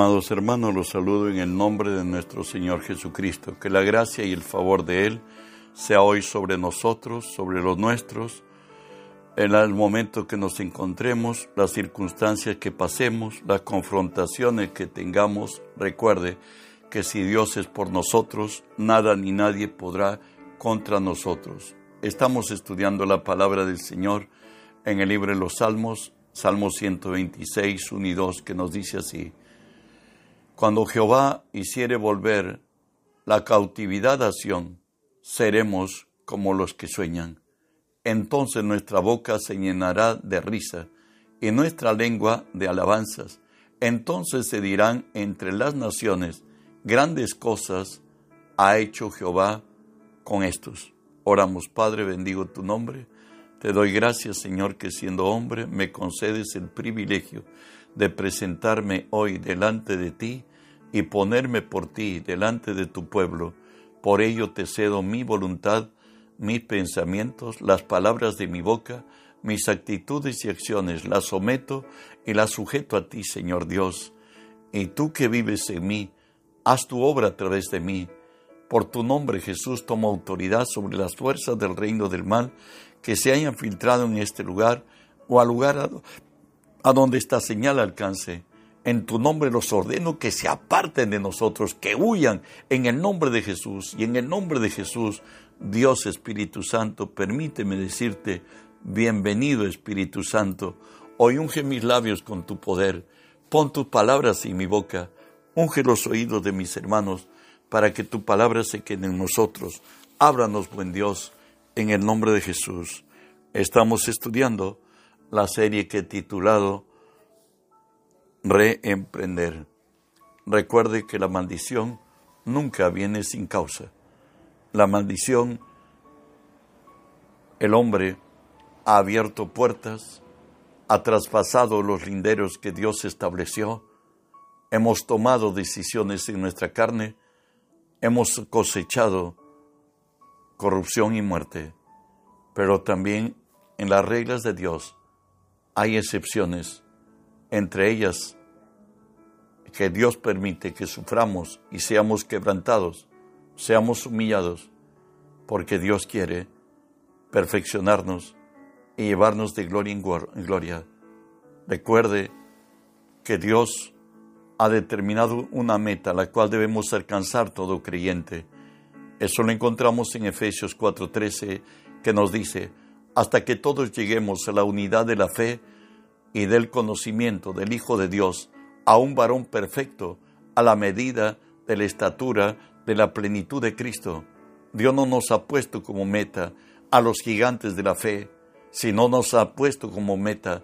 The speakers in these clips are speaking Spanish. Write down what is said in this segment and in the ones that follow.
Amados hermanos, los saludo en el nombre de nuestro Señor Jesucristo. Que la gracia y el favor de Él sea hoy sobre nosotros, sobre los nuestros, en el momento que nos encontremos, las circunstancias que pasemos, las confrontaciones que tengamos. Recuerde que si Dios es por nosotros, nada ni nadie podrá contra nosotros. Estamos estudiando la palabra del Señor en el libro de los Salmos, Salmo 126, 1 y 2, que nos dice así. Cuando Jehová hiciere volver la cautividad a Sión, seremos como los que sueñan. Entonces nuestra boca se llenará de risa y nuestra lengua de alabanzas. Entonces se dirán entre las naciones, grandes cosas ha hecho Jehová con estos. Oramos, Padre, bendigo tu nombre. Te doy gracias, Señor, que siendo hombre me concedes el privilegio de presentarme hoy delante de ti y ponerme por ti delante de tu pueblo. Por ello te cedo mi voluntad, mis pensamientos, las palabras de mi boca, mis actitudes y acciones, las someto y las sujeto a ti, Señor Dios. Y tú que vives en mí, haz tu obra a través de mí. Por tu nombre, Jesús, toma autoridad sobre las fuerzas del reino del mal que se hayan filtrado en este lugar o al lugar a, donde esta señal alcance. En tu nombre los ordeno que se aparten de nosotros, que huyan en el nombre de Jesús. Y en el nombre de Jesús, Dios Espíritu Santo, permíteme decirte, bienvenido Espíritu Santo. Hoy unge mis labios con tu poder. Pon tus palabras en mi boca. Unge los oídos de mis hermanos para que tu palabra se quede en nosotros. Ábranos, buen Dios, en el nombre de Jesús. Estamos estudiando la serie que he titulado reemprender. Recuerde que la maldición nunca viene sin causa. La maldición, el hombre ha abierto puertas, ha traspasado los linderos que Dios estableció, hemos tomado decisiones en nuestra carne, hemos cosechado corrupción y muerte, pero también en las reglas de Dios hay excepciones entre ellas que Dios permite que suframos y seamos quebrantados, seamos humillados, porque Dios quiere perfeccionarnos y llevarnos de gloria en gloria. Recuerde que Dios ha determinado una meta, la cual debemos alcanzar todo creyente. Eso lo encontramos en Efesios 4:13, que nos dice, hasta que todos lleguemos a la unidad de la fe, y del conocimiento del Hijo de Dios a un varón perfecto a la medida de la estatura de la plenitud de Cristo. Dios no nos ha puesto como meta a los gigantes de la fe, sino nos ha puesto como meta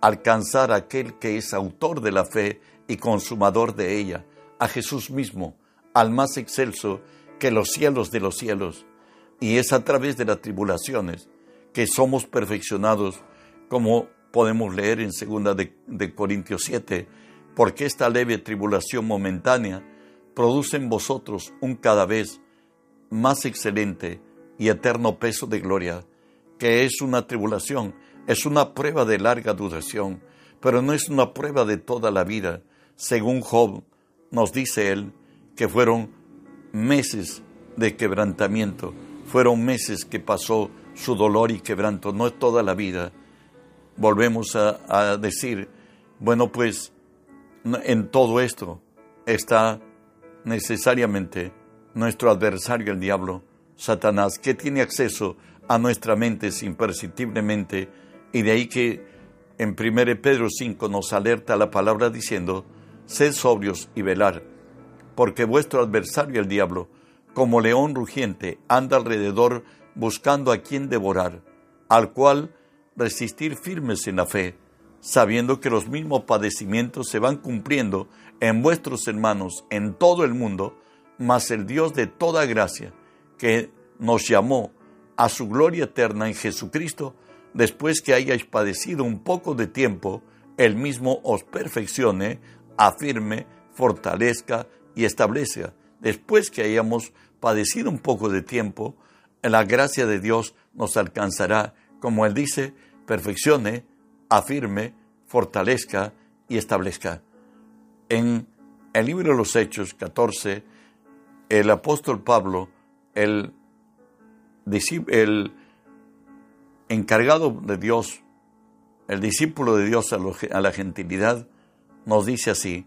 alcanzar a aquel que es autor de la fe y consumador de ella, a Jesús mismo, al más excelso que los cielos de los cielos. Y es a través de las tribulaciones que somos perfeccionados como podemos leer en 2 de, Corintios 7, porque esta leve tribulación momentánea produce en vosotros un cada vez más excelente y eterno peso de gloria, que es una tribulación, es una prueba de larga duración, pero no es una prueba de toda la vida. Según Job, nos dice él que fueron meses de quebrantamiento, fueron meses que pasó su dolor y quebranto, no es toda la vida. Volvemos a, decir, bueno, pues en todo esto está necesariamente nuestro adversario, el diablo, Satanás, que tiene acceso a nuestra mente imperceptiblemente, y de ahí que en 1 Pedro 5 nos alerta la palabra diciendo, sed sobrios y velar, porque vuestro adversario, el diablo, como león rugiente, anda alrededor buscando a quien devorar, al cual resistir firmes en la fe, sabiendo que los mismos padecimientos se van cumpliendo en vuestros hermanos en todo el mundo, mas el Dios de toda gracia, que nos llamó a su gloria eterna en Jesucristo, después que hayáis padecido un poco de tiempo, Él mismo os perfeccione, afirme, fortalezca y establezca. Después que hayamos padecido un poco de tiempo, la gracia de Dios nos alcanzará como Él dice, perfeccione, afirme, fortalezca y establezca. En el libro de los Hechos 14, el apóstol Pablo, el, encargado de Dios, el discípulo de Dios a, la gentilidad, nos dice así,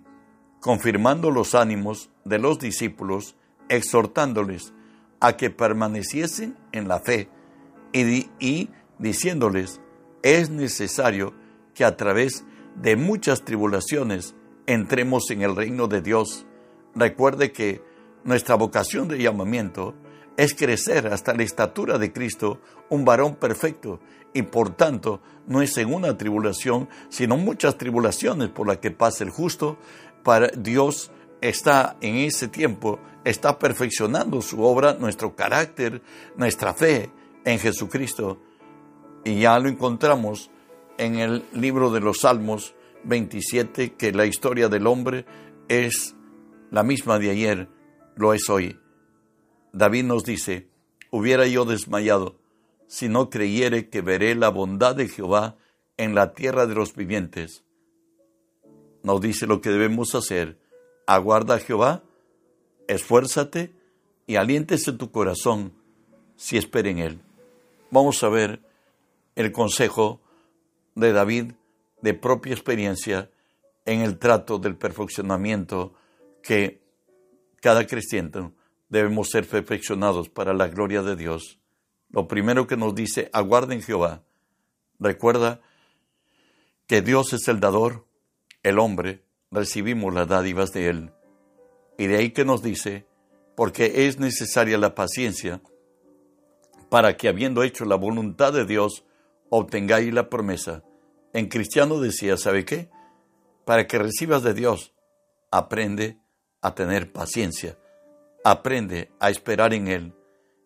confirmando los ánimos de los discípulos, exhortándoles a que permaneciesen en la fe y, diciéndoles, es necesario que a través de muchas tribulaciones entremos en el reino de Dios. Recuerde que nuestra vocación de llamamiento es crecer hasta la estatura de Cristo, un varón perfecto, y por tanto no es en una tribulación, sino muchas tribulaciones por las que pasa el justo, para Dios está en ese tiempo, está perfeccionando su obra, nuestro carácter, nuestra fe en Jesucristo. Y ya lo encontramos en el libro de los Salmos 27, que la historia del hombre es la misma de ayer, lo es hoy. David nos dice, hubiera yo desmayado si no creyere que veré la bondad de Jehová en la tierra de los vivientes. Nos dice lo que debemos hacer. Aguarda a Jehová, esfuérzate y aliéntese tu corazón si espera en él. Vamos a ver el consejo de David de propia experiencia en el trato del perfeccionamiento que cada cristiano debemos ser perfeccionados para la gloria de Dios. Lo primero que nos dice, aguarden Jehová. Recuerda que Dios es el dador, el hombre, recibimos las dádivas de Él. Y de ahí que nos dice, porque es necesaria la paciencia para que habiendo hecho la voluntad de Dios, obtengáis la promesa. En cristiano decía, ¿sabe qué? Para que recibas de Dios, aprende a tener paciencia, aprende a esperar en Él.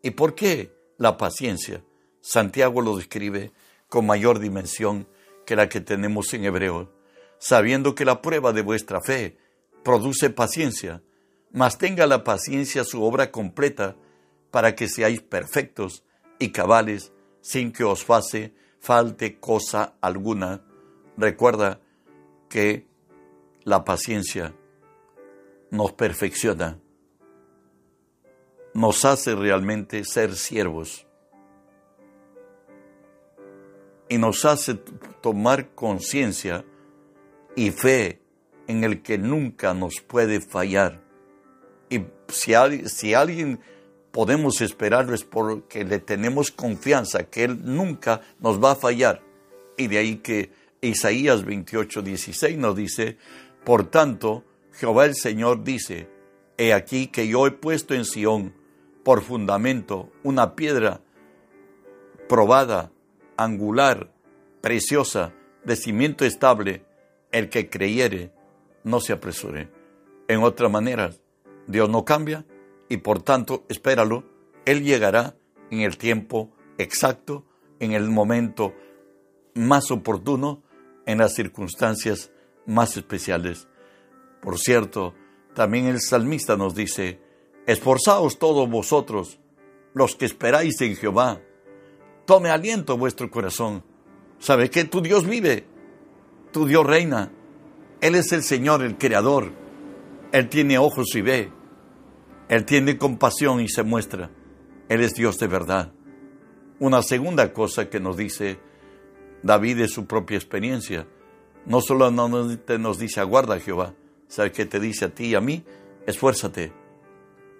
¿Y por qué la paciencia? Santiago lo describe con mayor dimensión que la que tenemos en hebreo, sabiendo que la prueba de vuestra fe produce paciencia, mas tenga la paciencia su obra completa para que seáis perfectos y cabales sin que os face falte cosa alguna. Recuerda que la paciencia nos perfecciona, nos hace realmente ser siervos y nos hace tomar conciencia y fe en el que nunca nos puede fallar. Y si, si alguien podemos esperarlo es porque le tenemos confianza que Él nunca nos va a fallar. Y de ahí que Isaías 28, 16 nos dice, por tanto, Jehová el Señor dice, he aquí que yo he puesto en Sión por fundamento una piedra probada, angular, preciosa, de cimiento estable, el que creyere, no se apresure. En otra manera, Dios no cambia, y por tanto espéralo, Él llegará en el tiempo exacto, en el momento más oportuno, en las circunstancias más especiales. Por cierto, también el salmista nos dice, esforzaos todos vosotros, los que esperáis en Jehová, tome aliento vuestro corazón. ¿Sabe que tu Dios vive? Tu Dios reina. Él es el Señor, el Creador. Él tiene ojos y ve. Él tiene compasión y se muestra. Él es Dios de verdad. Una segunda cosa que nos dice David de su propia experiencia. No solo nos dice aguarda Jehová, ¿sabe qué te dice a ti y a mí? Esfuérzate.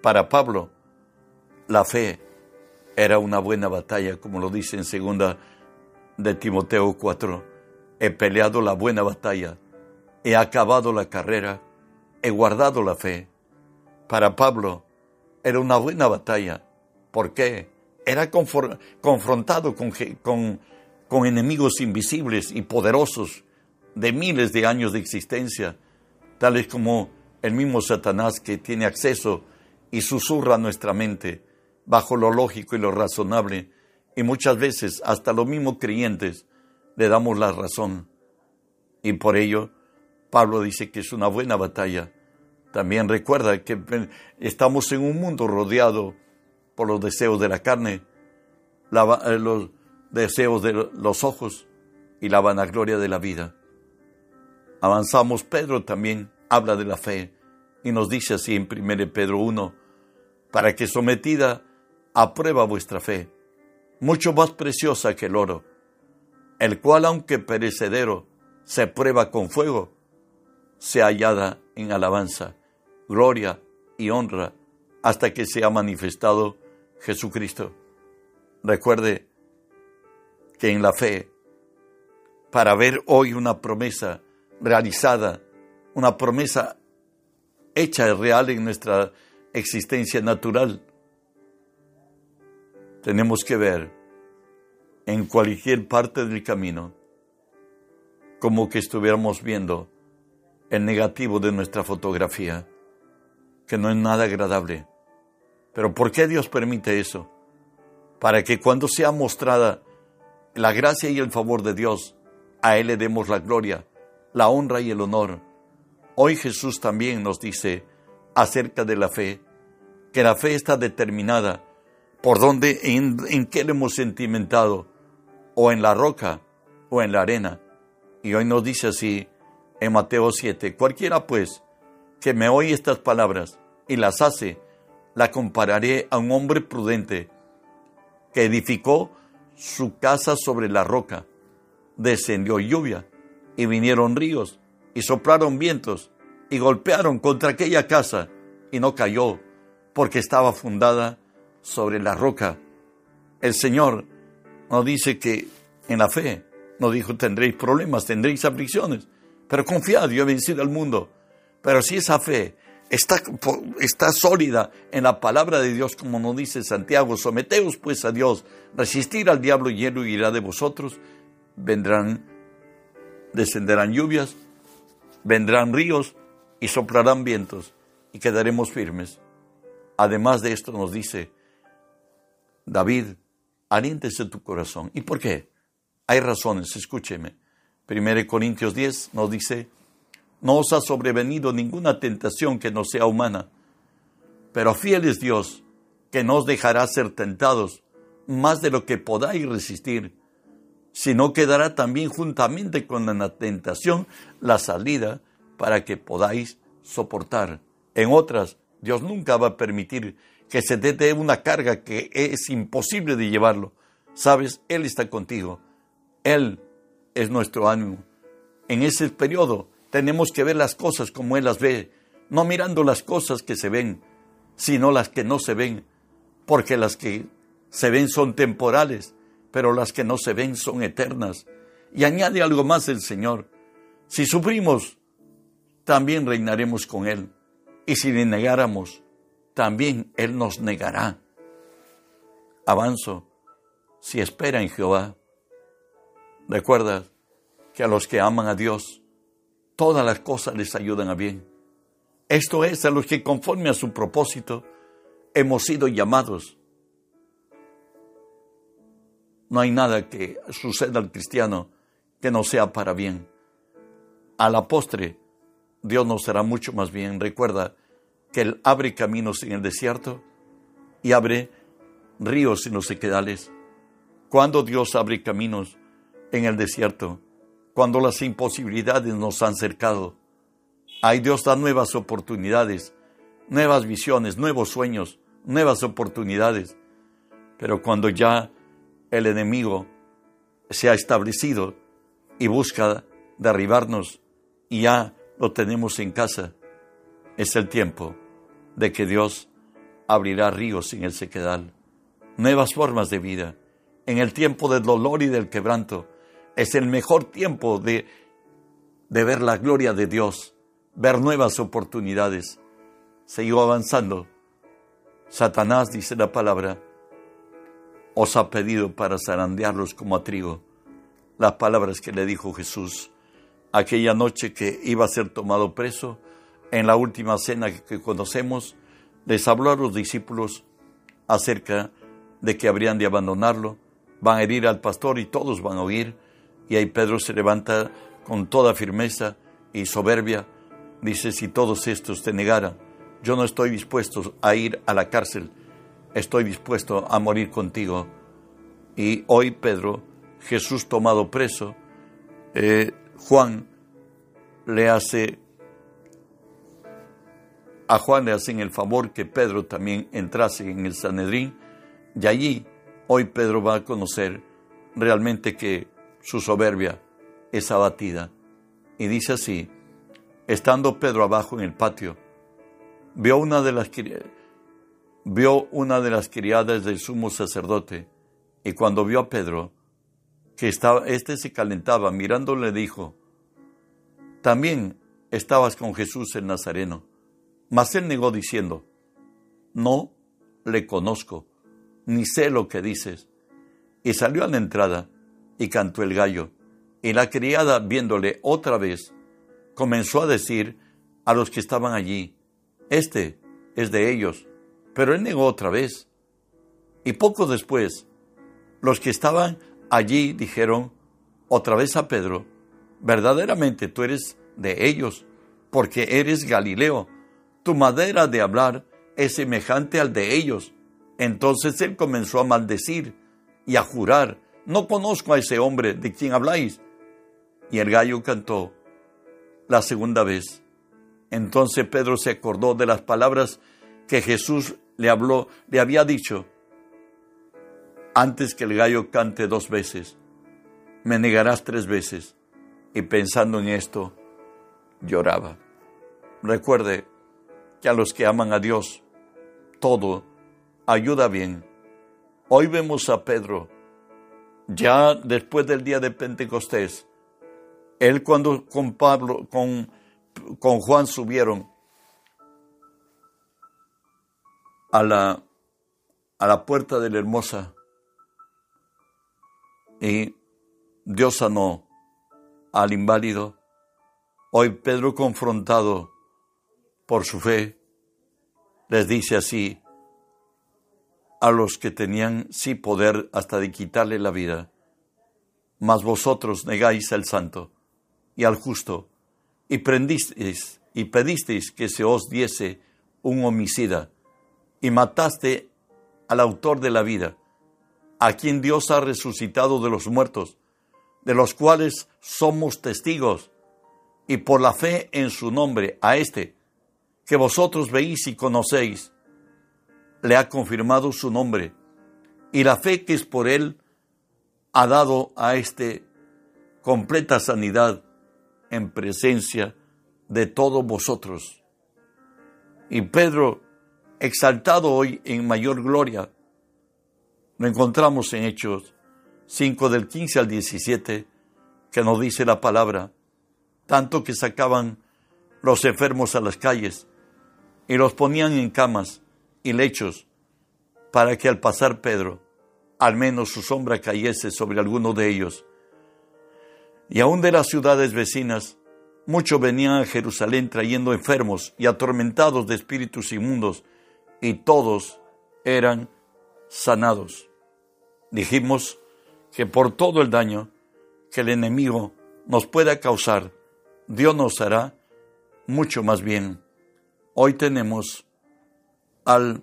Para Pablo, la fe era una buena batalla, como lo dice en segunda de Timoteo 4. He peleado la buena batalla, he acabado la carrera, he guardado la fe para Pablo era una buena batalla. ¿Por qué? Era confrontado con, con, con enemigos invisibles y poderosos de miles de años de existencia, tales como el mismo Satanás que tiene acceso y susurra nuestra mente bajo lo lógico y lo razonable, y muchas veces hasta los mismos creyentes le damos la razón. Y por ello, Pablo dice que es una buena batalla también recuerda que estamos en un mundo rodeado por los deseos de la carne, eh, los deseos de los ojos y la vanagloria de la vida. Avanzamos, Pedro también habla de la fe Y nos dice así en 1 Pedro 1, para que sometida a prueba vuestra fe, mucho más preciosa que el oro, el cual aunque perecedero se prueba con fuego, sea hallada en alabanza, gloria y honra hasta que sea manifestado Jesucristo. Recuerde que en la fe, para ver hoy una promesa realizada, una promesa hecha real en nuestra existencia natural, tenemos que ver en cualquier parte del camino como que estuviéramos viendo el negativo de nuestra fotografía, que no es nada agradable. Pero ¿por qué Dios permite eso? Para que cuando sea mostrada la gracia y el favor de Dios, a Él le demos la gloria, la honra y el honor. Hoy Jesús también nos dice acerca de la fe, que la fe está determinada por dónde, en, en qué le hemos sentimentado, o en la roca o en la arena. Y hoy nos dice así en Mateo 7, cualquiera pues que me oye estas palabras y las hace, la compararé a un hombre prudente que edificó su casa sobre la roca. Descendió lluvia y vinieron ríos y soplaron vientos y golpearon contra aquella casa y no cayó porque estaba fundada sobre la roca. El Señor nos dice que en la fe, nos dijo tendréis problemas, tendréis aflicciones, pero confiad, yo he vencido al mundo. Pero si esa fe está, está sólida en la palabra de Dios, como nos dice Santiago, someteos pues a Dios, resistir al diablo y él huirá de vosotros, vendrán, descenderán lluvias, vendrán ríos y soplarán vientos y quedaremos firmes. Además de esto nos dice David, aliéntese tu corazón. ¿Y por qué? Hay razones, escúcheme. 1 Corintios 10 nos dice, no os ha sobrevenido ninguna tentación que no sea humana, pero fiel es Dios, que no os dejará ser tentados más de lo que podáis resistir, sino que dará también juntamente con la tentación la salida para que podáis soportar. En otras, Dios nunca va a permitir que se te dé una carga que es imposible de llevarlo. Sabes, Él está contigo. Él es nuestro ánimo. En ese periodo tenemos que ver las cosas como Él las ve, no mirando las cosas que se ven, sino las que no se ven, porque las que se ven son temporales, pero las que no se ven son eternas. Y añade algo más el Señor. Si sufrimos, también reinaremos con Él. Y si le negáramos, también Él nos negará. Avanzo, si espera en Jehová, Recuerda que a los que aman a Dios, todas las cosas les ayudan a bien. Esto es a los que conforme a su propósito hemos sido llamados. No hay nada que suceda al cristiano que no sea para bien. A la postre, Dios nos será mucho más bien. Recuerda que Él abre caminos en el desierto y abre ríos en los sequedales. Cuando Dios abre caminos, en el desierto, cuando las imposibilidades nos han cercado. Ay, Dios da nuevas oportunidades, nuevas visiones, nuevos sueños, nuevas oportunidades. Pero cuando ya el enemigo se ha establecido y busca derribarnos y ya lo tenemos en casa, es el tiempo de que Dios abrirá ríos en el sequedal, nuevas formas de vida, en el tiempo del dolor y del quebranto, es el mejor tiempo de, de ver la gloria de Dios, ver nuevas oportunidades. Sigo avanzando. Satanás, dice la palabra, os ha pedido para zarandearlos como a trigo. Las palabras que le dijo Jesús aquella noche que iba a ser tomado preso, en la última cena que conocemos, les habló a los discípulos acerca de que habrían de abandonarlo, van a herir al pastor y todos van a oír, y ahí Pedro se levanta con toda firmeza y soberbia. Dice, si todos estos te negaran, yo no estoy dispuesto a ir a la cárcel, estoy dispuesto a morir contigo. Y hoy Pedro, Jesús tomado preso, eh, Juan le hace a Juan le hacen el favor que Pedro también entrase en el Sanedrín y allí hoy Pedro va a conocer realmente que su soberbia es abatida. Y dice así, estando Pedro abajo en el patio, vio una de las, vio una de las criadas del sumo sacerdote y cuando vio a Pedro, que estaba, este se calentaba, mirándole dijo, también estabas con Jesús el Nazareno. Mas él negó diciendo, no le conozco, ni sé lo que dices. Y salió a la entrada y cantó el gallo. Y la criada, viéndole otra vez, comenzó a decir a los que estaban allí, este es de ellos. Pero él negó otra vez. Y poco después, los que estaban allí dijeron otra vez a Pedro, verdaderamente tú eres de ellos, porque eres Galileo. Tu madera de hablar es semejante al de ellos. Entonces él comenzó a maldecir y a jurar, no conozco a ese hombre de quien habláis. Y el gallo cantó la segunda vez. Entonces Pedro se acordó de las palabras que Jesús le habló, le había dicho, antes que el gallo cante dos veces, me negarás tres veces. Y pensando en esto, lloraba. Recuerde que a los que aman a Dios, todo ayuda bien. Hoy vemos a Pedro, ya después del día de Pentecostés, él cuando con Pablo, con, con Juan subieron a la, a la puerta de la hermosa y Dios sanó al inválido. Hoy Pedro confrontado por su fe les dice así a los que tenían sí poder hasta de quitarle la vida, mas vosotros negáis al santo y al justo y prendisteis y pedisteis que se os diese un homicida y mataste al autor de la vida, a quien Dios ha resucitado de los muertos, de los cuales somos testigos, y por la fe en su nombre a este, que vosotros veis y conocéis, le ha confirmado su nombre, y la fe que es por él ha dado a este completa sanidad en presencia de todos vosotros. Y Pedro exaltado hoy en mayor gloria. Lo encontramos en Hechos 5 del 15 al 17, que nos dice la palabra, tanto que sacaban los enfermos a las calles y los ponían en camas y lechos para que al pasar Pedro, al menos su sombra cayese sobre alguno de ellos. Y aún de las ciudades vecinas, muchos venían a Jerusalén trayendo enfermos y atormentados de espíritus inmundos, y todos eran sanados. Dijimos que por todo el daño que el enemigo nos pueda causar, Dios nos hará mucho más bien. Hoy tenemos al,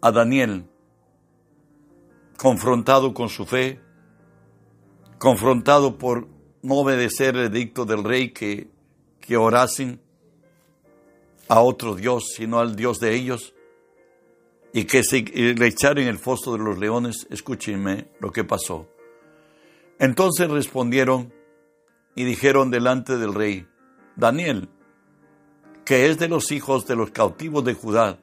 a Daniel confrontado con su fe, confrontado por no obedecer el edicto del rey que, que orasen a otro Dios, sino al Dios de ellos, y que se le echaron en el foso de los leones, escúchenme lo que pasó. Entonces respondieron y dijeron delante del rey, Daniel, que es de los hijos de los cautivos de Judá,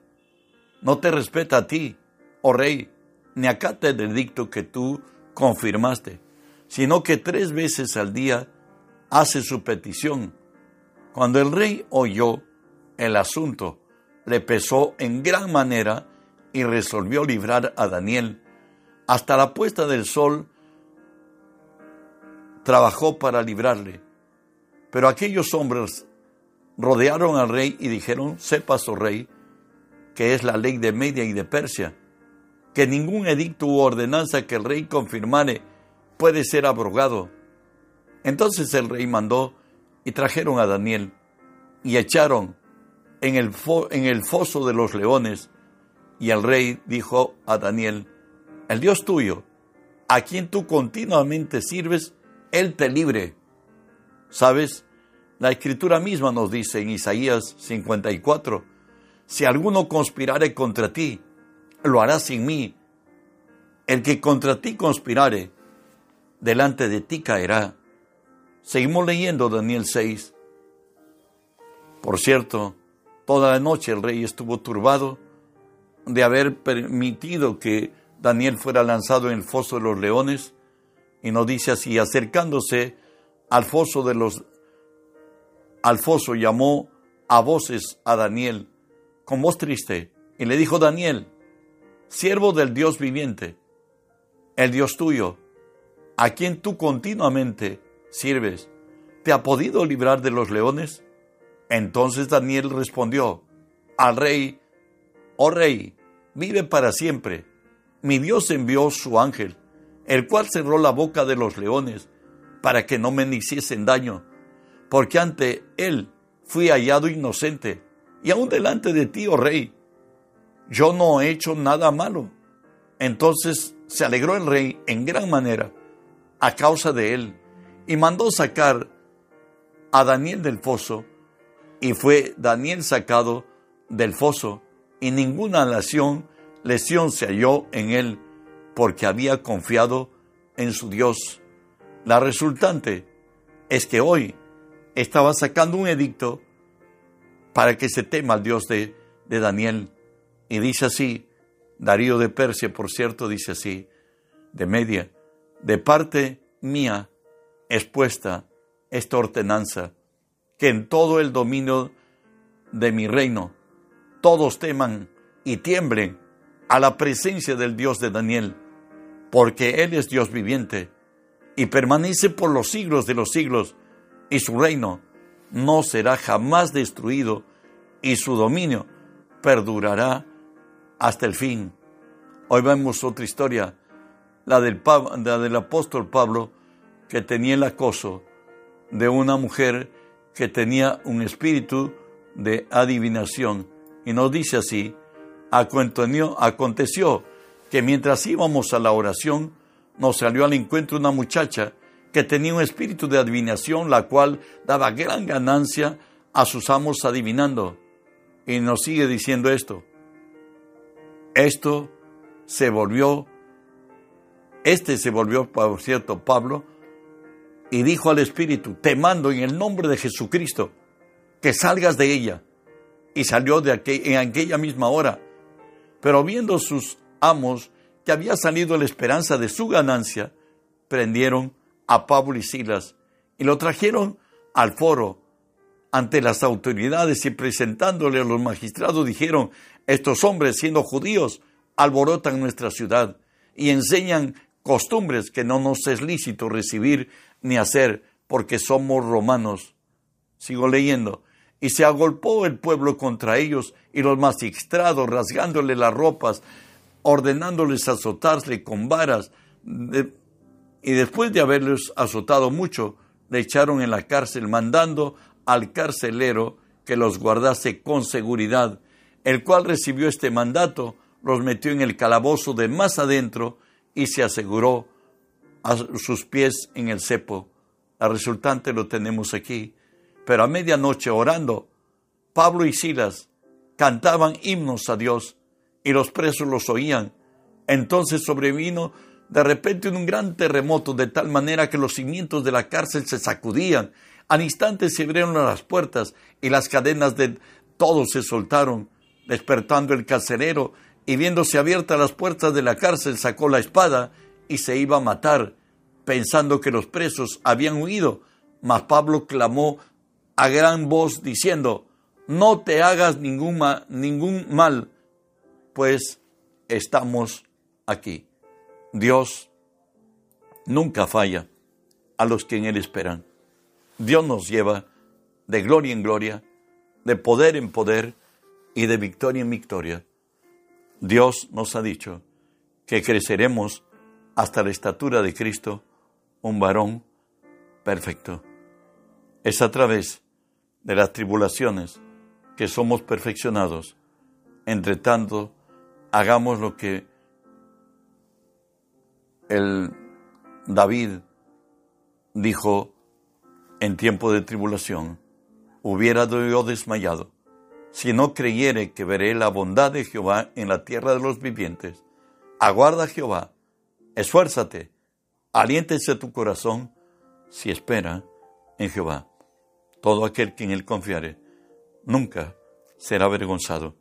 no te respeta a ti, oh rey, ni acata el edicto que tú confirmaste, sino que tres veces al día hace su petición. Cuando el rey oyó el asunto le pesó en gran manera y resolvió librar a Daniel. Hasta la puesta del sol trabajó para librarle. Pero aquellos hombres rodearon al rey y dijeron, sepas, oh rey, que es la ley de Media y de Persia, que ningún edicto u ordenanza que el rey confirmare puede ser abrogado. Entonces el rey mandó y trajeron a Daniel y echaron en el, en el foso de los leones. Y el rey dijo a Daniel, el Dios tuyo, a quien tú continuamente sirves, Él te libre. ¿Sabes? La escritura misma nos dice en Isaías 54, si alguno conspirare contra ti, lo hará sin mí. El que contra ti conspirare, delante de ti caerá. Seguimos leyendo Daniel 6. Por cierto, toda la noche el rey estuvo turbado de haber permitido que Daniel fuera lanzado en el foso de los leones. Y nos dice así, acercándose al foso de los al foso llamó a voces a Daniel con voz triste y le dijo Daniel, siervo del Dios viviente, el Dios tuyo, a quien tú continuamente sirves, ¿te ha podido librar de los leones? Entonces Daniel respondió al rey, oh rey, vive para siempre. Mi Dios envió su ángel, el cual cerró la boca de los leones, para que no me hiciesen daño, porque ante él fui hallado inocente, y aún delante de ti, oh rey, yo no he hecho nada malo. Entonces se alegró el rey en gran manera a causa de él, y mandó sacar a Daniel del foso, y fue Daniel sacado del foso, y ninguna lesión, lesión se halló en él, porque había confiado en su Dios. La resultante es que hoy estaba sacando un edicto para que se tema al Dios de, de Daniel. Y dice así, Darío de Persia, por cierto, dice así, de media, de parte mía expuesta esta ordenanza, que en todo el dominio de mi reino todos teman y tiemblen a la presencia del Dios de Daniel, porque Él es Dios viviente y permanece por los siglos de los siglos, y su reino no será jamás destruido, y su dominio perdurará hasta el fin. Hoy vemos otra historia, la del, del apóstol Pablo, que tenía el acoso de una mujer que tenía un espíritu de adivinación. Y nos dice así, aconteció que mientras íbamos a la oración, nos salió al encuentro una muchacha que tenía un espíritu de adivinación, la cual daba gran ganancia a sus amos adivinando. Y nos sigue diciendo esto. Esto se volvió, este se volvió, por cierto, Pablo, y dijo al espíritu, te mando en el nombre de Jesucristo, que salgas de ella. Y salió de en aquella misma hora. Pero viendo sus amos que había salido la esperanza de su ganancia, prendieron a Pablo y Silas y lo trajeron al foro ante las autoridades y presentándole a los magistrados dijeron, estos hombres siendo judíos alborotan nuestra ciudad y enseñan costumbres que no nos es lícito recibir ni hacer porque somos romanos. Sigo leyendo. Y se agolpó el pueblo contra ellos y los magistrados rasgándole las ropas ordenándoles azotarle con varas, y después de haberles azotado mucho, le echaron en la cárcel, mandando al carcelero que los guardase con seguridad, el cual recibió este mandato, los metió en el calabozo de más adentro y se aseguró a sus pies en el cepo. La resultante lo tenemos aquí. Pero a medianoche orando, Pablo y Silas cantaban himnos a Dios y los presos los oían. Entonces sobrevino de repente un gran terremoto de tal manera que los cimientos de la cárcel se sacudían. Al instante se abrieron las puertas y las cadenas de todos se soltaron, despertando el carcelero y viéndose abiertas las puertas de la cárcel sacó la espada y se iba a matar, pensando que los presos habían huido. Mas Pablo clamó a gran voz diciendo, no te hagas ningún, ningún mal, pues estamos aquí. Dios nunca falla a los que en Él esperan. Dios nos lleva de gloria en gloria, de poder en poder y de victoria en victoria. Dios nos ha dicho que creceremos hasta la estatura de Cristo, un varón perfecto. Es a través de las tribulaciones que somos perfeccionados. Entre tanto, hagamos lo que el David dijo en tiempo de tribulación, hubiera yo desmayado, si no creyere que veré la bondad de Jehová en la tierra de los vivientes. Aguarda Jehová, esfuérzate, aliéntese tu corazón, si espera en Jehová. Todo aquel que en él confiare, nunca será avergonzado.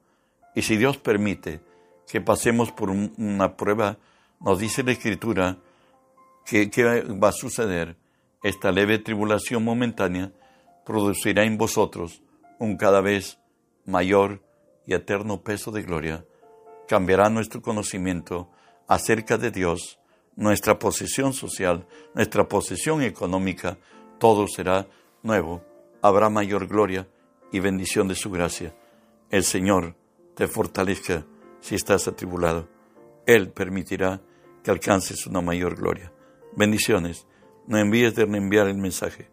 Y si Dios permite que pasemos por una prueba, nos dice la Escritura que, que va a suceder. Esta leve tribulación momentánea producirá en vosotros un cada vez mayor y eterno peso de gloria. Cambiará nuestro conocimiento acerca de Dios, nuestra posición social, nuestra posición económica, todo será nuevo. Habrá mayor gloria y bendición de su gracia. El Señor te fortalezca si estás atribulado. Él permitirá que alcances una mayor gloria. Bendiciones. No envíes de reenviar el mensaje.